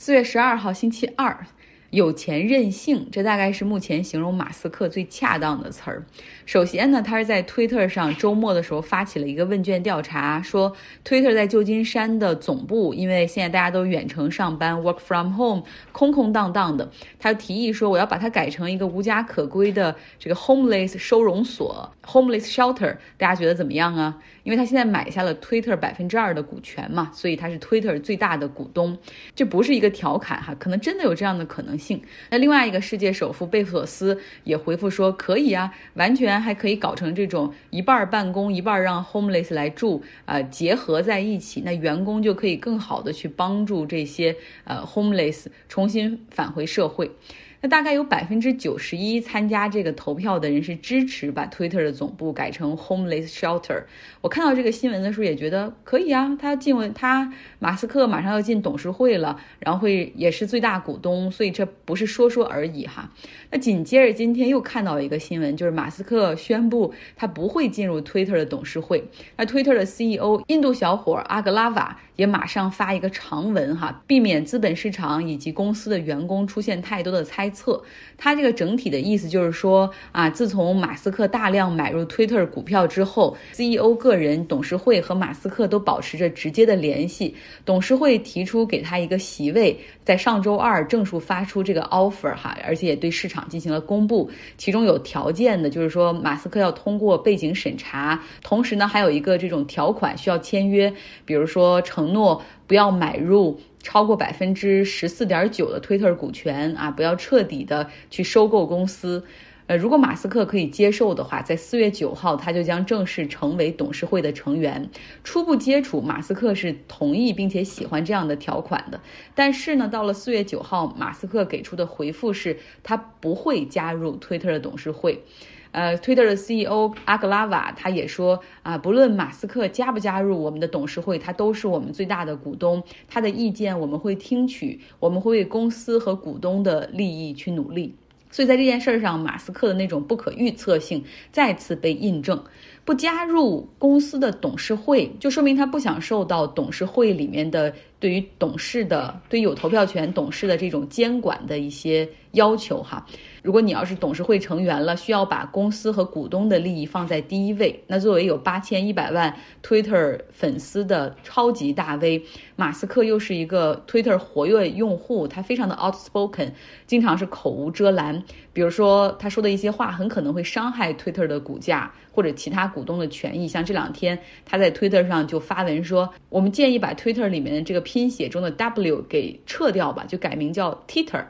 四月十二号，星期二。有钱任性，这大概是目前形容马斯克最恰当的词儿。首先呢，他是在推特上周末的时候发起了一个问卷调查，说推特在旧金山的总部，因为现在大家都远程上班，work from home，空空荡荡的。他提议说，我要把它改成一个无家可归的这个 homeless 收容所，homeless shelter。大家觉得怎么样啊？因为他现在买下了推特百分之二的股权嘛，所以他是推特最大的股东。这不是一个调侃哈，可能真的有这样的可能。性。那另外一个世界首富贝索斯也回复说，可以啊，完全还可以搞成这种一半办公，一半让 homeless 来住，呃，结合在一起，那员工就可以更好的去帮助这些呃 homeless 重新返回社会。那大概有百分之九十一参加这个投票的人是支持把 Twitter 的总部改成 homeless shelter。我看到这个新闻的时候也觉得可以啊，他进为他马斯克马上要进董事会了，然后会也是最大股东，所以这不是说说而已哈。那紧接着今天又看到一个新闻，就是马斯克宣布他不会进入 Twitter 的董事会。那 Twitter 的 CEO 印度小伙阿格拉瓦也马上发一个长文哈，避免资本市场以及公司的员工出现太多的猜。测他这个整体的意思就是说啊，自从马斯克大量买入 Twitter 股票之后，CEO 个人、董事会和马斯克都保持着直接的联系。董事会提出给他一个席位，在上周二正式发出这个 offer 哈，而且也对市场进行了公布。其中有条件的，就是说马斯克要通过背景审查，同时呢还有一个这种条款需要签约，比如说承诺不要买入。超过百分之十四点九的推特股权啊，不要彻底的去收购公司。呃，如果马斯克可以接受的话，在四月九号他就将正式成为董事会的成员。初步接触，马斯克是同意并且喜欢这样的条款的。但是呢，到了四月九号，马斯克给出的回复是他不会加入推特的董事会。呃，Twitter 的 CEO 阿格拉瓦他也说啊，不论马斯克加不加入我们的董事会，他都是我们最大的股东，他的意见我们会听取，我们会为公司和股东的利益去努力。所以在这件事上，马斯克的那种不可预测性再次被印证。不加入公司的董事会，就说明他不想受到董事会里面的对于董事的、对有投票权董事的这种监管的一些要求哈。如果你要是董事会成员了，需要把公司和股东的利益放在第一位。那作为有八千一百万 Twitter 粉丝的超级大 V，马斯克又是一个 Twitter 活跃用户，他非常的 outspoken，经常是口无遮拦。比如说他说的一些话，很可能会伤害 Twitter 的股价或者其他股东的权益。像这两天他在 Twitter 上就发文说，我们建议把 Twitter 里面的这个拼写中的 W 给撤掉吧，就改名叫 Twitter。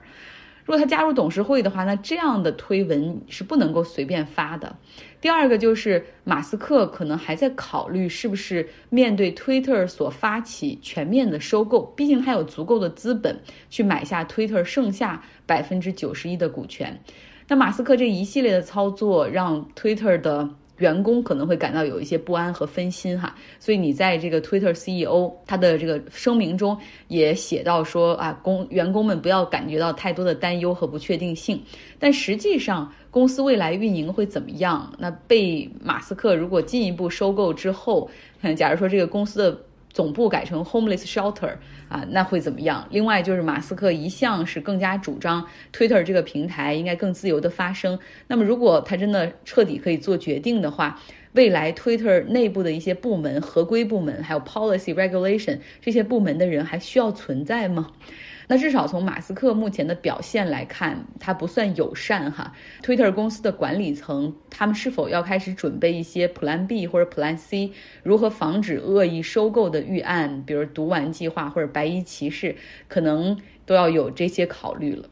如果他加入董事会的话，那这样的推文是不能够随便发的。第二个就是马斯克可能还在考虑是不是面对 Twitter 所发起全面的收购，毕竟他有足够的资本去买下 Twitter 剩下百分之九十一的股权。那马斯克这一系列的操作让 Twitter 的。员工可能会感到有一些不安和分心哈，所以你在这个 Twitter CEO 他的这个声明中也写到说啊，工员工们不要感觉到太多的担忧和不确定性。但实际上，公司未来运营会怎么样？那被马斯克如果进一步收购之后，假如说这个公司的。总部改成 homeless shelter 啊，那会怎么样？另外就是马斯克一向是更加主张 Twitter 这个平台应该更自由的发声。那么如果他真的彻底可以做决定的话，未来 Twitter 内部的一些部门、合规部门还有 policy regulation 这些部门的人还需要存在吗？那至少从马斯克目前的表现来看，他不算友善哈。Twitter 公司的管理层，他们是否要开始准备一些 Plan B 或者 Plan C，如何防止恶意收购的预案，比如毒丸计划或者白衣骑士，可能都要有这些考虑了。